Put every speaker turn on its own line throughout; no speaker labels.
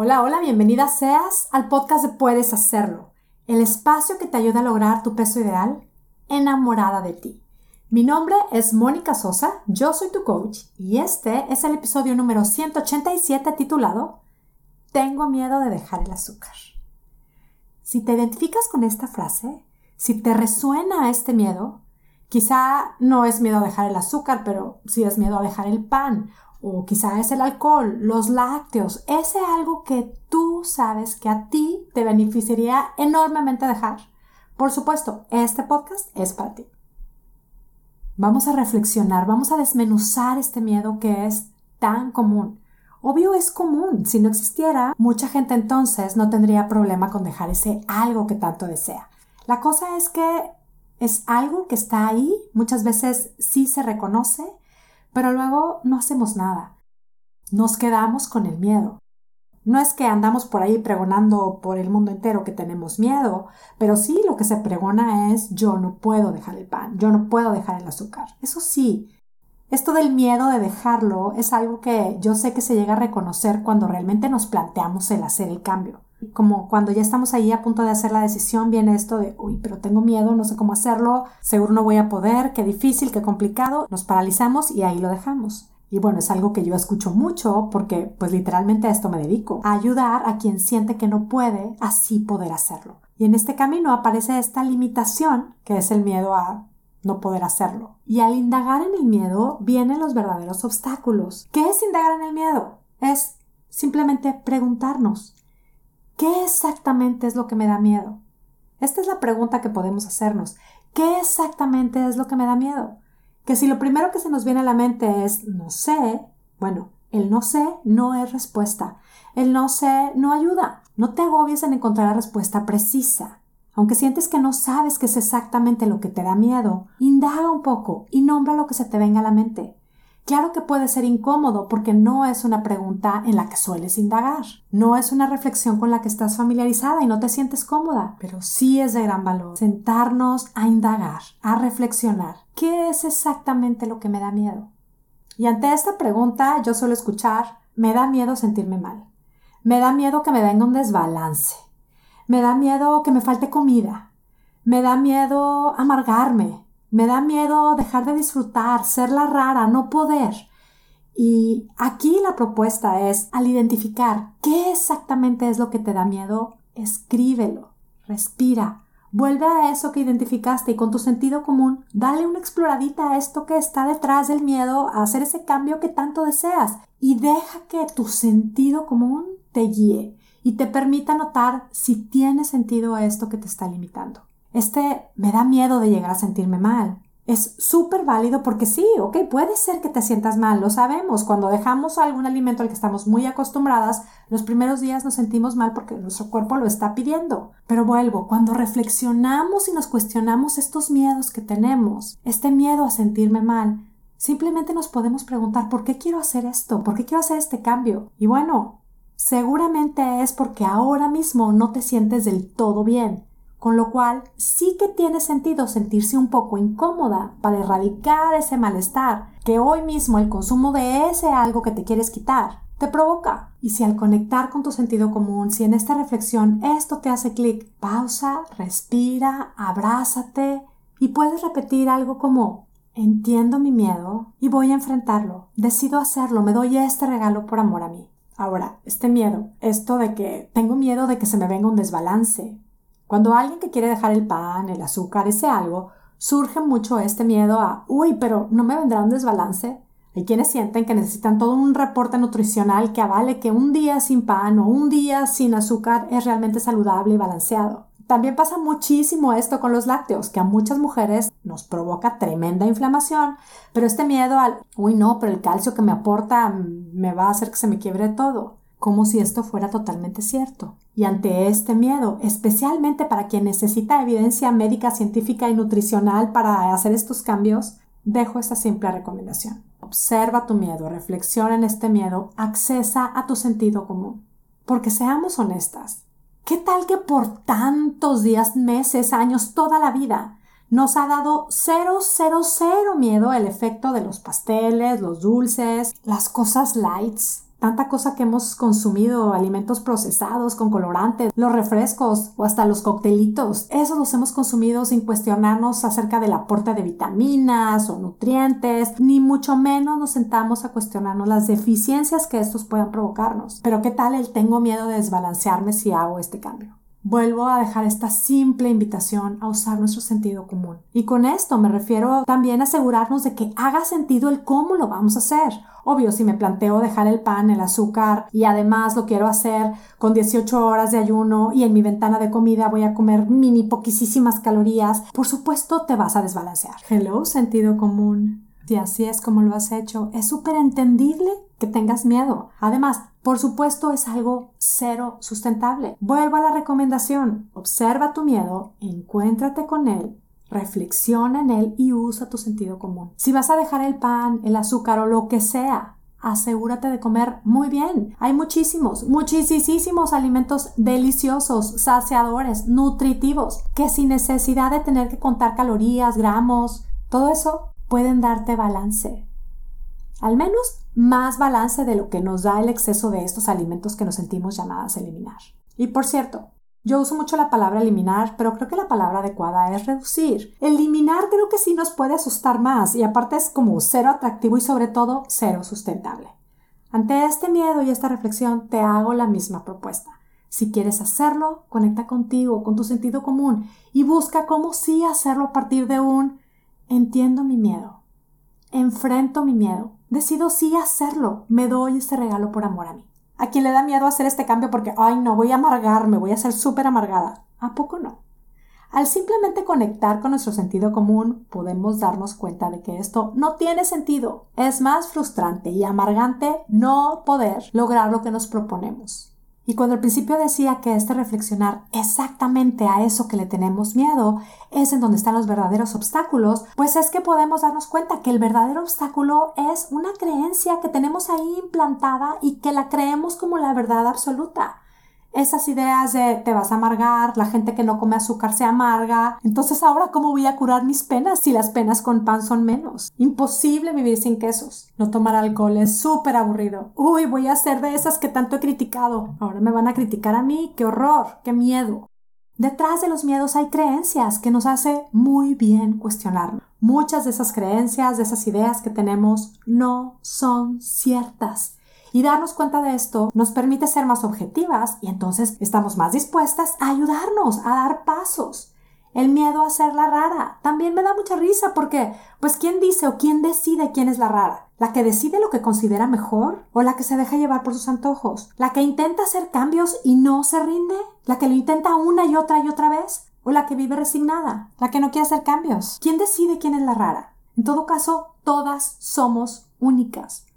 Hola, hola, bienvenida seas al podcast de Puedes Hacerlo, el espacio que te ayuda a lograr tu peso ideal enamorada de ti. Mi nombre es Mónica Sosa, yo soy tu coach y este es el episodio número 187 titulado Tengo miedo de dejar el azúcar. Si te identificas con esta frase, si te resuena este miedo, quizá no es miedo a dejar el azúcar, pero sí es miedo a dejar el pan o quizá es el alcohol, los lácteos, ese algo que tú sabes que a ti te beneficiaría enormemente dejar. Por supuesto, este podcast es para ti. Vamos a reflexionar, vamos a desmenuzar este miedo que es tan común. Obvio es común, si no existiera, mucha gente entonces no tendría problema con dejar ese algo que tanto desea. La cosa es que es algo que está ahí, muchas veces sí se reconoce, pero luego no hacemos nada. Nos quedamos con el miedo. No es que andamos por ahí pregonando por el mundo entero que tenemos miedo, pero sí lo que se pregona es yo no puedo dejar el pan, yo no puedo dejar el azúcar. Eso sí, esto del miedo de dejarlo es algo que yo sé que se llega a reconocer cuando realmente nos planteamos el hacer el cambio. Como cuando ya estamos ahí a punto de hacer la decisión, viene esto de, uy, pero tengo miedo, no sé cómo hacerlo, seguro no voy a poder, qué difícil, qué complicado, nos paralizamos y ahí lo dejamos. Y bueno, es algo que yo escucho mucho porque pues literalmente a esto me dedico, a ayudar a quien siente que no puede así poder hacerlo. Y en este camino aparece esta limitación que es el miedo a no poder hacerlo. Y al indagar en el miedo vienen los verdaderos obstáculos. ¿Qué es indagar en el miedo? Es simplemente preguntarnos, ¿qué exactamente es lo que me da miedo? Esta es la pregunta que podemos hacernos. ¿Qué exactamente es lo que me da miedo? Que si lo primero que se nos viene a la mente es no sé, bueno, el no sé no es respuesta. El no sé no ayuda. No te agobies en encontrar la respuesta precisa. Aunque sientes que no sabes qué es exactamente lo que te da miedo, indaga un poco y nombra lo que se te venga a la mente. Claro que puede ser incómodo porque no es una pregunta en la que sueles indagar, no es una reflexión con la que estás familiarizada y no te sientes cómoda, pero sí es de gran valor sentarnos a indagar, a reflexionar. ¿Qué es exactamente lo que me da miedo? Y ante esta pregunta yo suelo escuchar, me da miedo sentirme mal, me da miedo que me venga un desbalance, me da miedo que me falte comida. Me da miedo amargarme. Me da miedo dejar de disfrutar, ser la rara, no poder. Y aquí la propuesta es, al identificar qué exactamente es lo que te da miedo, escríbelo, respira, vuelve a eso que identificaste y con tu sentido común, dale una exploradita a esto que está detrás del miedo a hacer ese cambio que tanto deseas y deja que tu sentido común te guíe y te permita notar si tiene sentido esto que te está limitando. Este me da miedo de llegar a sentirme mal. Es súper válido porque sí, ok, puede ser que te sientas mal, lo sabemos. Cuando dejamos algún alimento al que estamos muy acostumbradas, los primeros días nos sentimos mal porque nuestro cuerpo lo está pidiendo. Pero vuelvo, cuando reflexionamos y nos cuestionamos estos miedos que tenemos, este miedo a sentirme mal, simplemente nos podemos preguntar, ¿por qué quiero hacer esto? ¿Por qué quiero hacer este cambio? Y bueno, seguramente es porque ahora mismo no te sientes del todo bien, con lo cual sí que tiene sentido sentirse un poco incómoda para erradicar ese malestar que hoy mismo el consumo de ese algo que te quieres quitar te provoca. Y si al conectar con tu sentido común, si en esta reflexión esto te hace clic, pausa, respira, abrázate y puedes repetir algo como entiendo mi miedo y voy a enfrentarlo, decido hacerlo, me doy este regalo por amor a mí. Ahora, este miedo, esto de que tengo miedo de que se me venga un desbalance. Cuando alguien que quiere dejar el pan, el azúcar, ese algo, surge mucho este miedo a, uy, pero ¿no me vendrá un desbalance? Hay quienes sienten que necesitan todo un reporte nutricional que avale que un día sin pan o un día sin azúcar es realmente saludable y balanceado. También pasa muchísimo esto con los lácteos, que a muchas mujeres nos provoca tremenda inflamación, pero este miedo al, uy no, pero el calcio que me aporta me va a hacer que se me quiebre todo, como si esto fuera totalmente cierto. Y ante este miedo, especialmente para quien necesita evidencia médica, científica y nutricional para hacer estos cambios, dejo esta simple recomendación. Observa tu miedo, reflexiona en este miedo, accesa a tu sentido común. Porque seamos honestas, ¿Qué tal que por tantos días, meses, años, toda la vida nos ha dado cero, cero, cero miedo el efecto de los pasteles, los dulces, las cosas lights? Tanta cosa que hemos consumido, alimentos procesados con colorantes, los refrescos o hasta los coctelitos, esos los hemos consumido sin cuestionarnos acerca del aporte de vitaminas o nutrientes, ni mucho menos nos sentamos a cuestionarnos las deficiencias que estos puedan provocarnos. Pero ¿qué tal el tengo miedo de desbalancearme si hago este cambio? Vuelvo a dejar esta simple invitación a usar nuestro sentido común. Y con esto me refiero también a asegurarnos de que haga sentido el cómo lo vamos a hacer. Obvio, si me planteo dejar el pan, el azúcar y además lo quiero hacer con 18 horas de ayuno y en mi ventana de comida voy a comer mini poquísimas calorías, por supuesto te vas a desbalancear. Hello, sentido común. Si así es como lo has hecho, es súper entendible que tengas miedo. Además, por supuesto, es algo cero sustentable. Vuelvo a la recomendación. Observa tu miedo, encuéntrate con él, reflexiona en él y usa tu sentido común. Si vas a dejar el pan, el azúcar o lo que sea, asegúrate de comer muy bien. Hay muchísimos, muchísimos alimentos deliciosos, saciadores, nutritivos, que sin necesidad de tener que contar calorías, gramos, todo eso pueden darte balance. Al menos más balance de lo que nos da el exceso de estos alimentos que nos sentimos llamadas a eliminar. Y por cierto, yo uso mucho la palabra eliminar, pero creo que la palabra adecuada es reducir. Eliminar creo que sí nos puede asustar más y aparte es como cero atractivo y sobre todo cero sustentable. Ante este miedo y esta reflexión te hago la misma propuesta. Si quieres hacerlo, conecta contigo, con tu sentido común y busca cómo sí hacerlo a partir de un entiendo mi miedo, enfrento mi miedo, decido sí hacerlo, me doy este regalo por amor a mí. A quien le da miedo hacer este cambio porque, ay, no, voy a amargarme, voy a ser súper amargada. ¿A poco no? Al simplemente conectar con nuestro sentido común, podemos darnos cuenta de que esto no tiene sentido. Es más frustrante y amargante no poder lograr lo que nos proponemos. Y cuando al principio decía que este reflexionar exactamente a eso que le tenemos miedo es en donde están los verdaderos obstáculos, pues es que podemos darnos cuenta que el verdadero obstáculo es una creencia que tenemos ahí implantada y que la creemos como la verdad absoluta esas ideas de te vas a amargar, la gente que no come azúcar se amarga. Entonces ahora cómo voy a curar mis penas si las penas con pan son menos? Imposible vivir sin quesos. No tomar alcohol es súper aburrido. Uy, voy a ser de esas que tanto he criticado. Ahora me van a criticar a mí. ¡Qué horror! ¡Qué miedo! Detrás de los miedos hay creencias que nos hace muy bien cuestionarnos. Muchas de esas creencias, de esas ideas que tenemos, no son ciertas. Y darnos cuenta de esto nos permite ser más objetivas y entonces estamos más dispuestas a ayudarnos, a dar pasos. El miedo a ser la rara también me da mucha risa porque, pues, ¿quién dice o quién decide quién es la rara? ¿La que decide lo que considera mejor o la que se deja llevar por sus antojos? ¿La que intenta hacer cambios y no se rinde? ¿La que lo intenta una y otra y otra vez? ¿O la que vive resignada? ¿La que no quiere hacer cambios? ¿Quién decide quién es la rara? En todo caso, todas somos únicas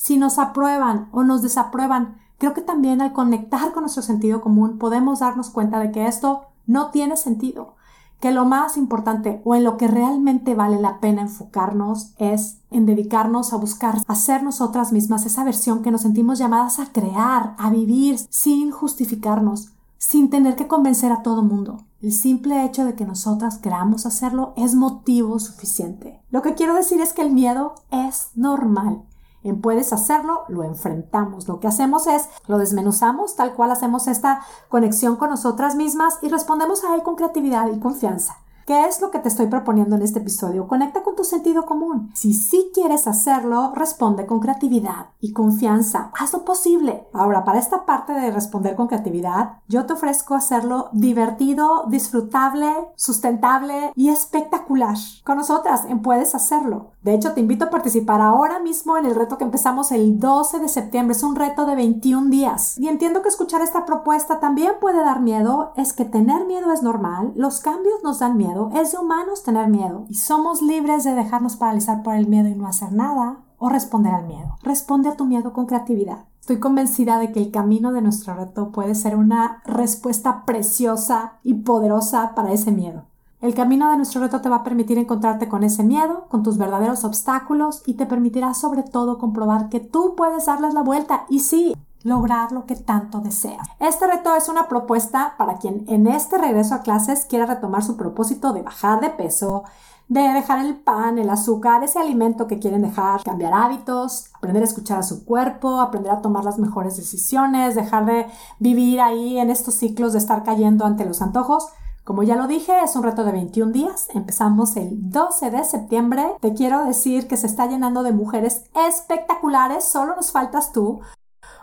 si nos aprueban o nos desaprueban. Creo que también al conectar con nuestro sentido común podemos darnos cuenta de que esto no tiene sentido, que lo más importante o en lo que realmente vale la pena enfocarnos es en dedicarnos a buscar hacer nosotras mismas esa versión que nos sentimos llamadas a crear, a vivir sin justificarnos, sin tener que convencer a todo mundo. El simple hecho de que nosotras queramos hacerlo es motivo suficiente. Lo que quiero decir es que el miedo es normal en puedes hacerlo, lo enfrentamos. Lo que hacemos es, lo desmenuzamos, tal cual hacemos esta conexión con nosotras mismas y respondemos a él con creatividad y confianza. ¿Qué es lo que te estoy proponiendo en este episodio? Conecta con tu sentido común. Si sí quieres hacerlo, responde con creatividad y confianza. Haz lo posible. Ahora, para esta parte de responder con creatividad, yo te ofrezco hacerlo divertido, disfrutable, sustentable y espectacular. Con nosotras en Puedes Hacerlo. De hecho, te invito a participar ahora mismo en el reto que empezamos el 12 de septiembre. Es un reto de 21 días. Y entiendo que escuchar esta propuesta también puede dar miedo. Es que tener miedo es normal. Los cambios nos dan miedo. Es de humanos tener miedo. Y somos libres de dejarnos paralizar por el miedo y no hacer nada o responder al miedo. Responde a tu miedo con creatividad. Estoy convencida de que el camino de nuestro reto puede ser una respuesta preciosa y poderosa para ese miedo. El camino de nuestro reto te va a permitir encontrarte con ese miedo, con tus verdaderos obstáculos y te permitirá sobre todo comprobar que tú puedes darles la vuelta y sí, lograr lo que tanto deseas. Este reto es una propuesta para quien en este regreso a clases quiera retomar su propósito de bajar de peso, de dejar el pan, el azúcar, ese alimento que quieren dejar, cambiar hábitos, aprender a escuchar a su cuerpo, aprender a tomar las mejores decisiones, dejar de vivir ahí en estos ciclos de estar cayendo ante los antojos. Como ya lo dije, es un reto de 21 días. Empezamos el 12 de septiembre. Te quiero decir que se está llenando de mujeres espectaculares. Solo nos faltas tú.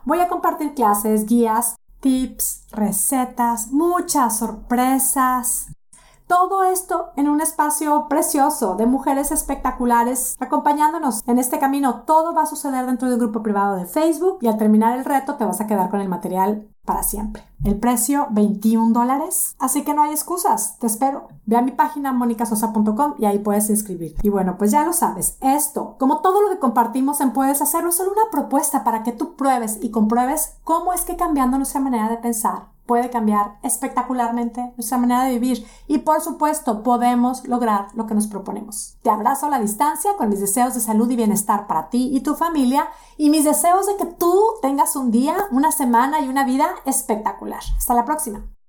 Voy a compartir clases, guías, tips, recetas, muchas sorpresas. Todo esto en un espacio precioso de mujeres espectaculares acompañándonos en este camino. Todo va a suceder dentro del grupo privado de Facebook y al terminar el reto te vas a quedar con el material para siempre. El precio 21 dólares, así que no hay excusas, te espero. Ve a mi página monicasosa.com y ahí puedes inscribir. Y bueno, pues ya lo sabes, esto, como todo lo que compartimos en Puedes Hacerlo, es solo una propuesta para que tú pruebes y compruebes cómo es que cambiando nuestra manera de pensar puede cambiar espectacularmente nuestra manera de vivir y por supuesto podemos lograr lo que nos proponemos. Te abrazo a la distancia con mis deseos de salud y bienestar para ti y tu familia y mis deseos de que tú tengas un día, una semana y una vida espectacular. Hasta la próxima.